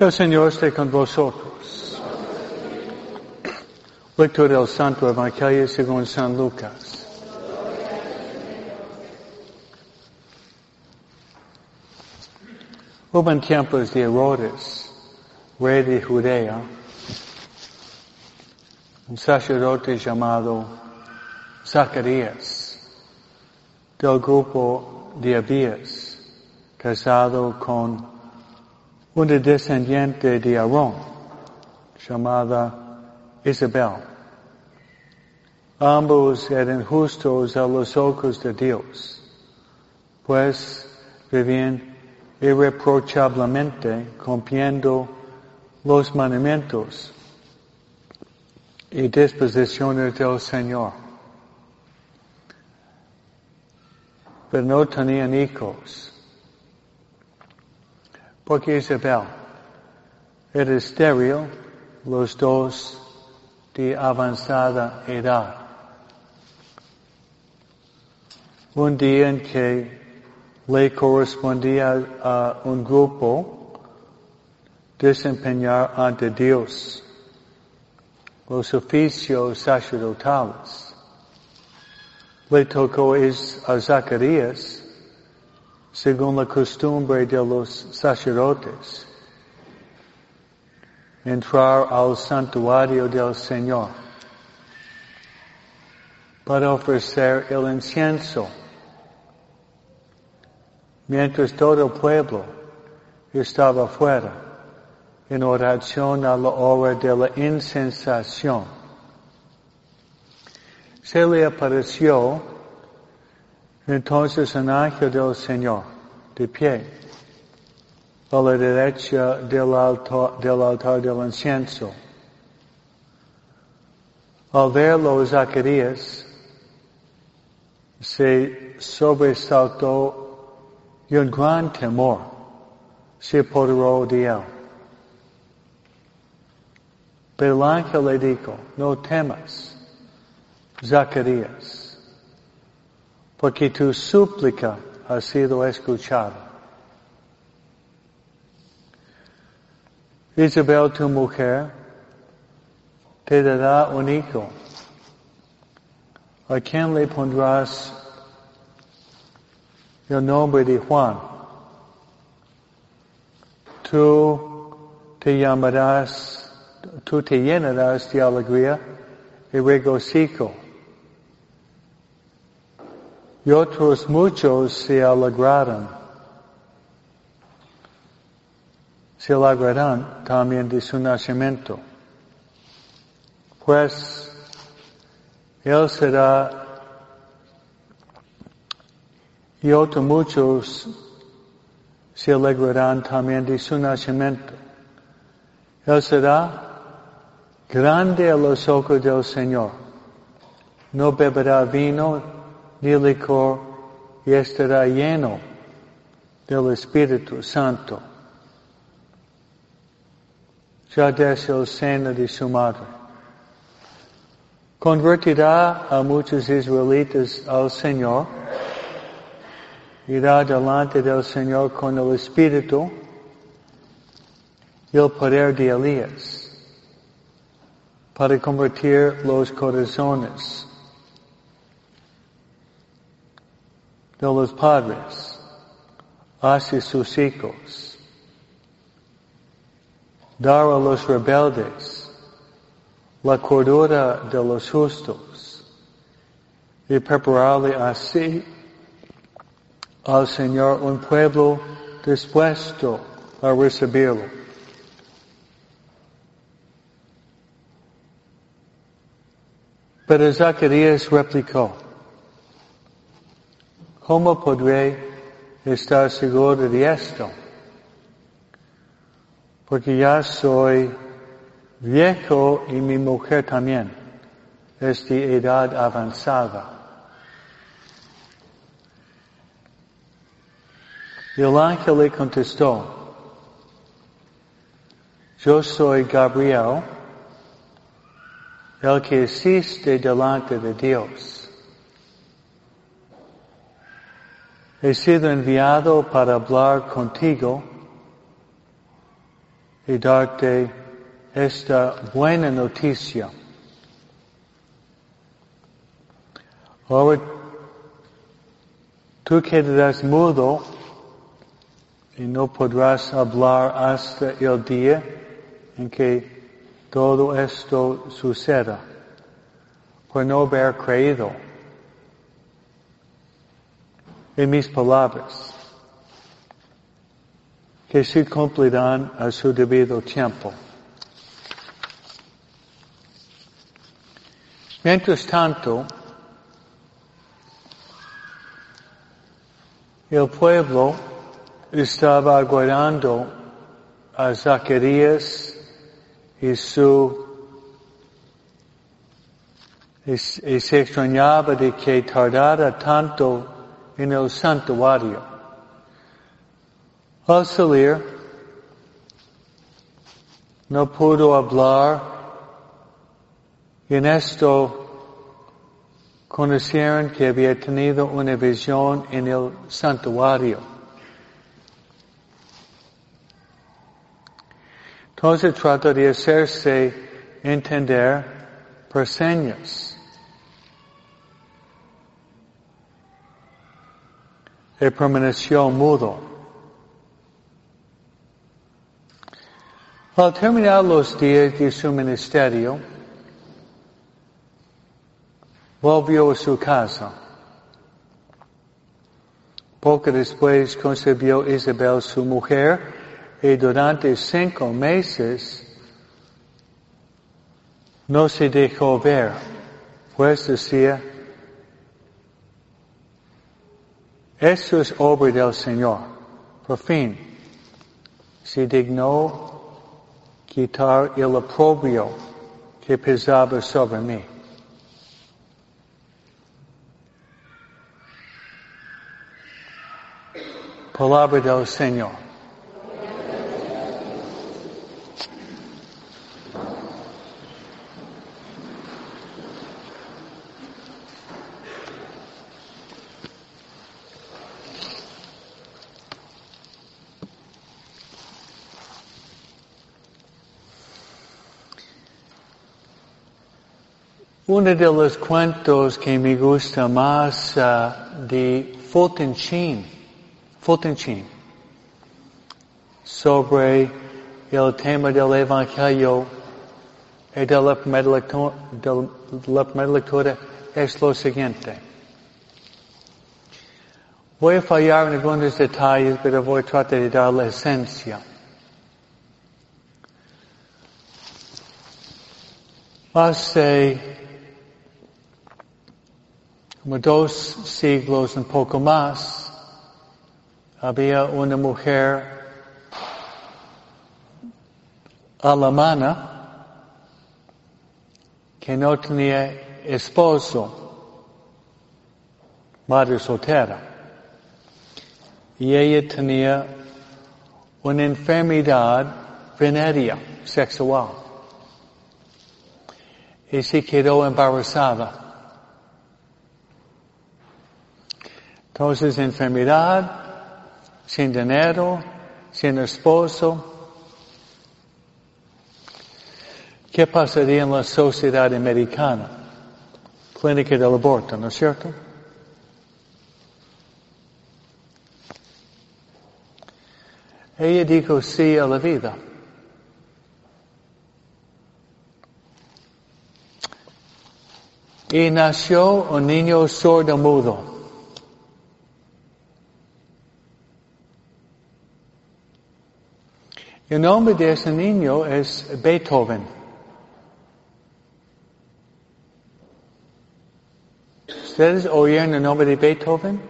El Señor esté con vosotros. Lectura del Santo Evangelio según San Lucas. Hubo en tiempos de Herodes, rey de Judea, un sacerdote llamado Zacarías, del grupo de Abías, casado con una descendiente de Aarón, llamada Isabel. Ambos eran justos a los ojos de Dios, pues vivían irreprochablemente cumpliendo los mandamientos y disposiciones del Señor. Pero no tenían hijos porque Isabel era estéril, los dos de avanzada edad. Un día en que le correspondía a un grupo desempeñar ante Dios los oficios sacerdotales. Le tocó a Zacarías según la costumbre de los sacerdotes, entrar al santuario del Señor para ofrecer el incienso, mientras todo el pueblo estaba fuera en oración a la hora de la insensación. Se le apareció entonces un ángel del Señor, de pie, a la derecha del altar del, altar del incienso. Al verlo, Zacarías se sobresaltó y un gran temor se apoderó de él. Pero el ángel le dijo, no temas, Zacarías porque tu súplica ha sido escuchada. Isabel, tu mujer, te dará un hijo. ¿A quién le pondrás el nombre de Juan? Tú te llamarás, tú te llenarás de alegría y regocijo y otros muchos se alegraron. Se alegrarán también de su nacimiento. Pues Él será y otros muchos se alegrarán también de su nacimiento. Él será grande a los ojos del Señor. No beberá vino licor y estará lleno del Espíritu Santo. Ya desde el seno de su madre. Convertirá a muchos israelitas al Señor. Irá delante del Señor con el Espíritu y el poder de Elías para convertir los corazones de los padres hacia sus hijos. Dar a los rebeldes la cordura de los justos y prepararle así al Señor un pueblo dispuesto a recibirlo. Pero Zacarías replicó, ¿Cómo podré estar seguro de esto? Porque ya soy viejo y mi mujer también es de edad avanzada. Y el ángel le contestó, yo soy Gabriel, el que existe delante de Dios. He sido enviado para hablar contigo y darte esta buena noticia. Ahora tú quedarás mudo y no podrás hablar hasta el día en que todo esto suceda por no haber creído en mis palabras que se cumplirán a su debido tiempo. Mientras tanto, el pueblo estaba aguardando a Zacarías y su y, se extrañaba de que tardara tanto en el santuario. Al salir, no pudo hablar y en esto conocieron que había tenido una visión en el santuario. Entonces trata de hacerse entender por señas. Y permaneció mudo. Al terminar los días de su ministerio, volvió a su casa. Poco después concebió Isabel su mujer y durante cinco meses no se dejó ver, pues decía, eso es obra del Señor. Por fin, se dignó quitar el oprobio que pesaba sobre mí. Palabra del Señor. Uno de los cuentos que me gusta más uh, de Fulton Sheen, Fulton Sheen, sobre el tema del Evangelio y de la primera lectura, de la primera es lo siguiente. Voy a fallar en algunos detalles, pero voy a tratar de dar la esencia. Como dos siglos, un poco más, había una mujer alemana que no tenía esposo, madre soltera, y ella tenía una enfermedad venérea sexual y se quedó embarazada. Entonces, enfermedad, sin dinero, sin esposo. ¿Qué pasaría en la sociedad americana? Clínica del aborto, ¿no es cierto? Ella dijo sí a la vida. Y nació un niño sordo mudo. El nombre de ese niño es Beethoven. ¿Ustedes oyeron el nombre de Beethoven?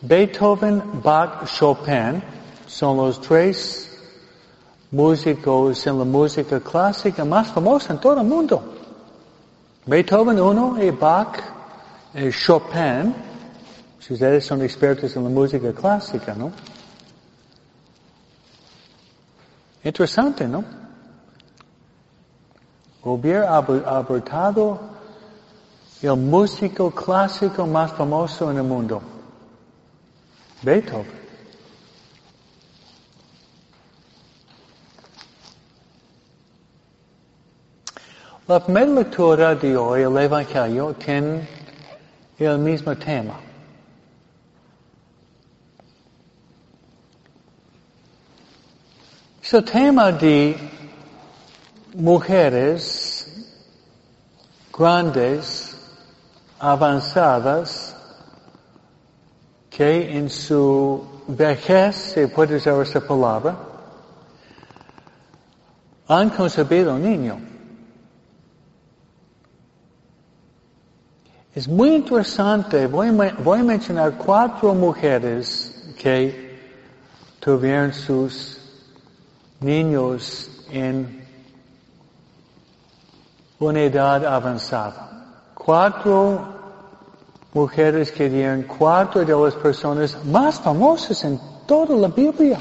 Beethoven, Bach, Chopin son los tres músicos en la música clásica más famosos en todo el mundo. Beethoven uno y Bach y Chopin. Si ustedes son expertos en la música clásica, ¿no? Interesante, ¿no? Hubiera abordado el músico clásico más famoso en el mundo, Beethoven. La primera lectura de hoy, el Evangelio, tiene el mismo tema. Es el tema de mujeres grandes, avanzadas, que en su vejez, se puede usar esa palabra, han concebido un niño. Es muy interesante, voy a, mencionar cuatro mujeres que tuvieron sus niños en una edad avanzada. Cuatro mujeres que dieron cuatro de las personas más famosas en toda la Biblia.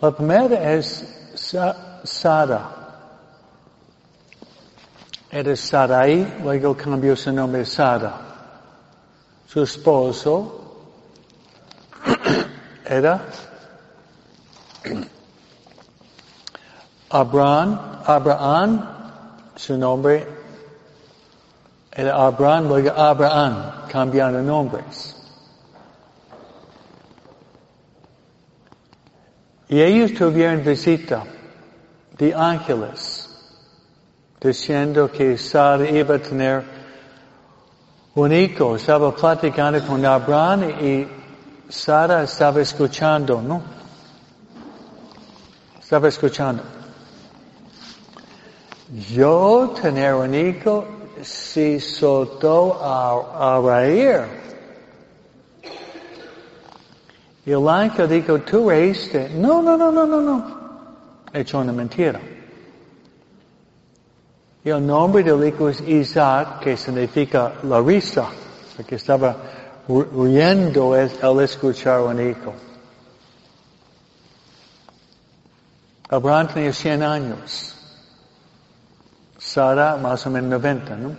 La primera es Sara. Era Sarai, luego cambió su nombre a Sara. Su esposo era Abraham, Abraham, su nombre era Abraham, luego Abraham, cambiando nombres. Y ellos tuvieron visita de ángeles, diciendo que Sara iba a tener un hijo. Estaba platicando con Abraham y Sara estaba escuchando, ¿no? Estaba escuchando. Yo tener un hijo si soltó a, a reír. Y ángel dijo, tú reíste. No, no, no, no, no, no. Hecho una mentira. Y el nombre del hijo es Isaac, que significa la risa, porque estaba riendo al escuchar un hijo. Abraham tenía 100 años. Sara más o menos 90, ¿no?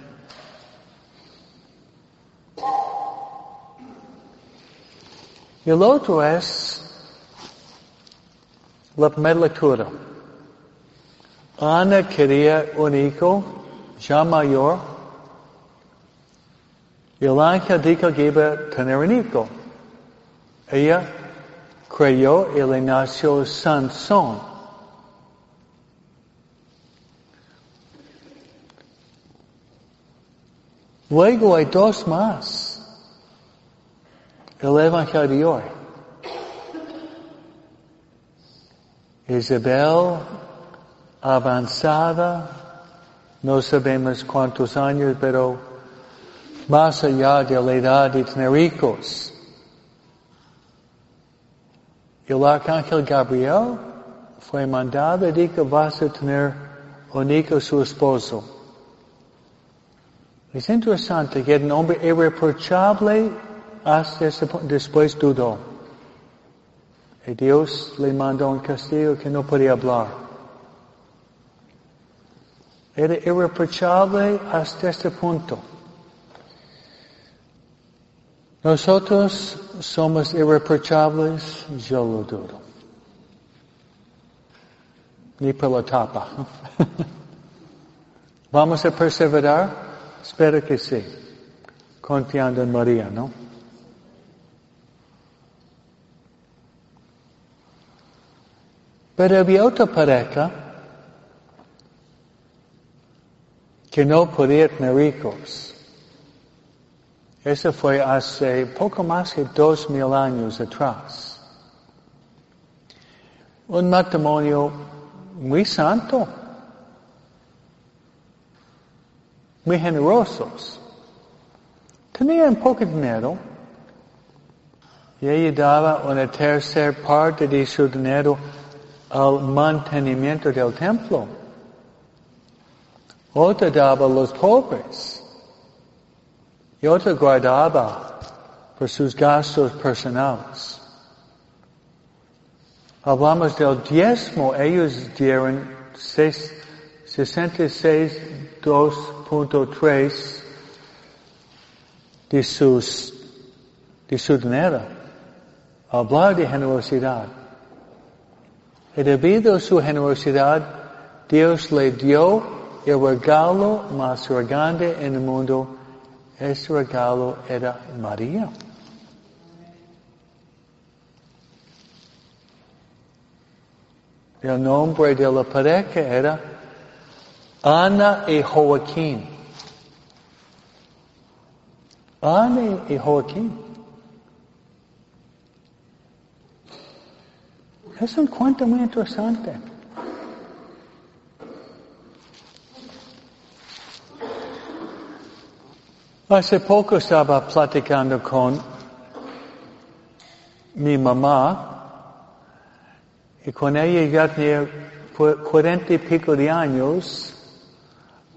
Y el otro es la primera. Ana quería un hijo ya mayor y el ángel dijo que iba a tener un hijo. Ella creyó y le nació Sansón. Luego hay dos más el Evangelio de hoy. Isabel, avanzada, no sabemos cuántos años, pero más allá de la edad de tener hijos. El arcángel Gabriel fue mandado y dijo, vas a tener un hijo su esposo. Es interesante que un hombre irreprochable hasta después dudó. Y Dios le mandó un castigo que no podía hablar. Era irreprochable hasta este punto. Nosotros somos irreprochables, yo lo dudo. Ni por la tapa. ¿Vamos a perseverar? Espero que sí. Confiando en María, ¿no? Pero había otra pareja que no podía tener hijos. Eso fue hace poco más de dos mil años atrás. Un matrimonio muy santo, muy generosos. Tenían poco dinero y ella daba una tercera parte de su dinero al mantenimiento del templo. Otra daba a los pobres. Y otra guardaba por sus gastos personales. Hablamos del diezmo, ellos dieron 66.2.3 de sus, de su dinero. Hablar de generosidad. Y debido a su generosidad, Dios le dio el regalo más grande en el mundo. Ese regalo era María. El nombre de la pareja era Ana y Joaquín. Ana y Joaquín. Es un cuento muy interesante. Hace poco estaba platicando con mi mamá y con ella ya tenía cuarenta y pico de años.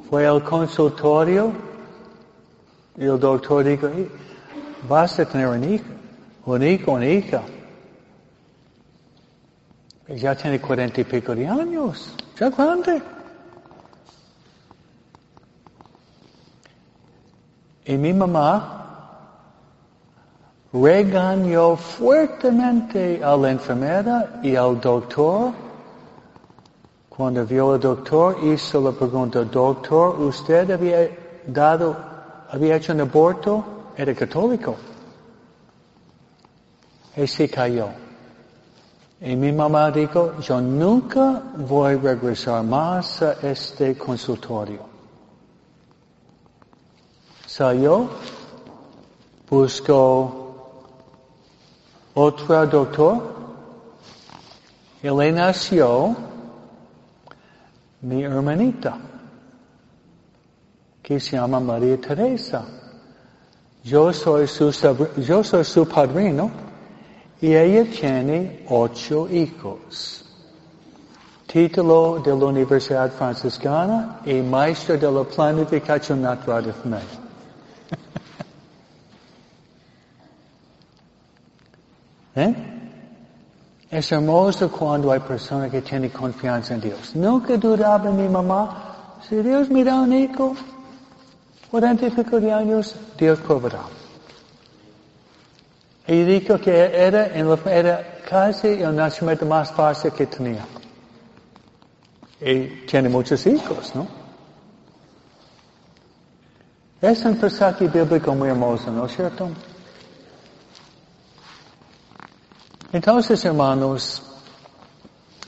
Fue al consultorio y el doctor dijo, vas a tener un hijo, un hijo, una hija. Ya tiene cuarenta y pico de años, ya grande. Y mi mamá regañó fuertemente a la enfermera y al doctor. Cuando vio al doctor, hizo la pregunta, doctor, ¿usted había dado, había hecho un aborto? Era católico. Y se cayó. Y mi mamá dijo, yo nunca voy a regresar más a este consultorio. Salió, buscó otro doctor le nació mi hermanita, que se llama María Teresa. Yo soy su, yo soy su padrino y ella tiene ocho hijos. Título de la Universidad Franciscana y maestro de la planificación natural de familia. ¿Eh? Es hermoso cuando hay personas que tienen confianza en Dios. Nunca dudaba mi mamá, si Dios me da un hijo, cuarenta y pico de años, Dios proveerá. Y dijo que era, era casi el nacimiento más fácil que tenía. Y tiene muchos hijos, ¿no? Es un pasaje bíblico muy hermoso, ¿no es cierto? Entonces, hermanos,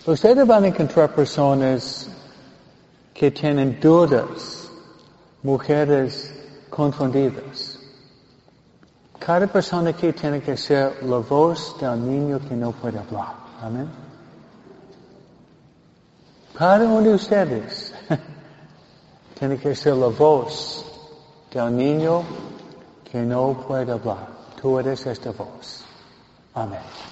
ustedes van a encontrar personas que tienen dudas, mujeres confundidas. Cada persona aquí tiene que ser la voz del niño que no puede hablar. Amén. Cada uno de ustedes tiene que ser la voz del niño que no puede hablar. Tú eres esta voz. Amén.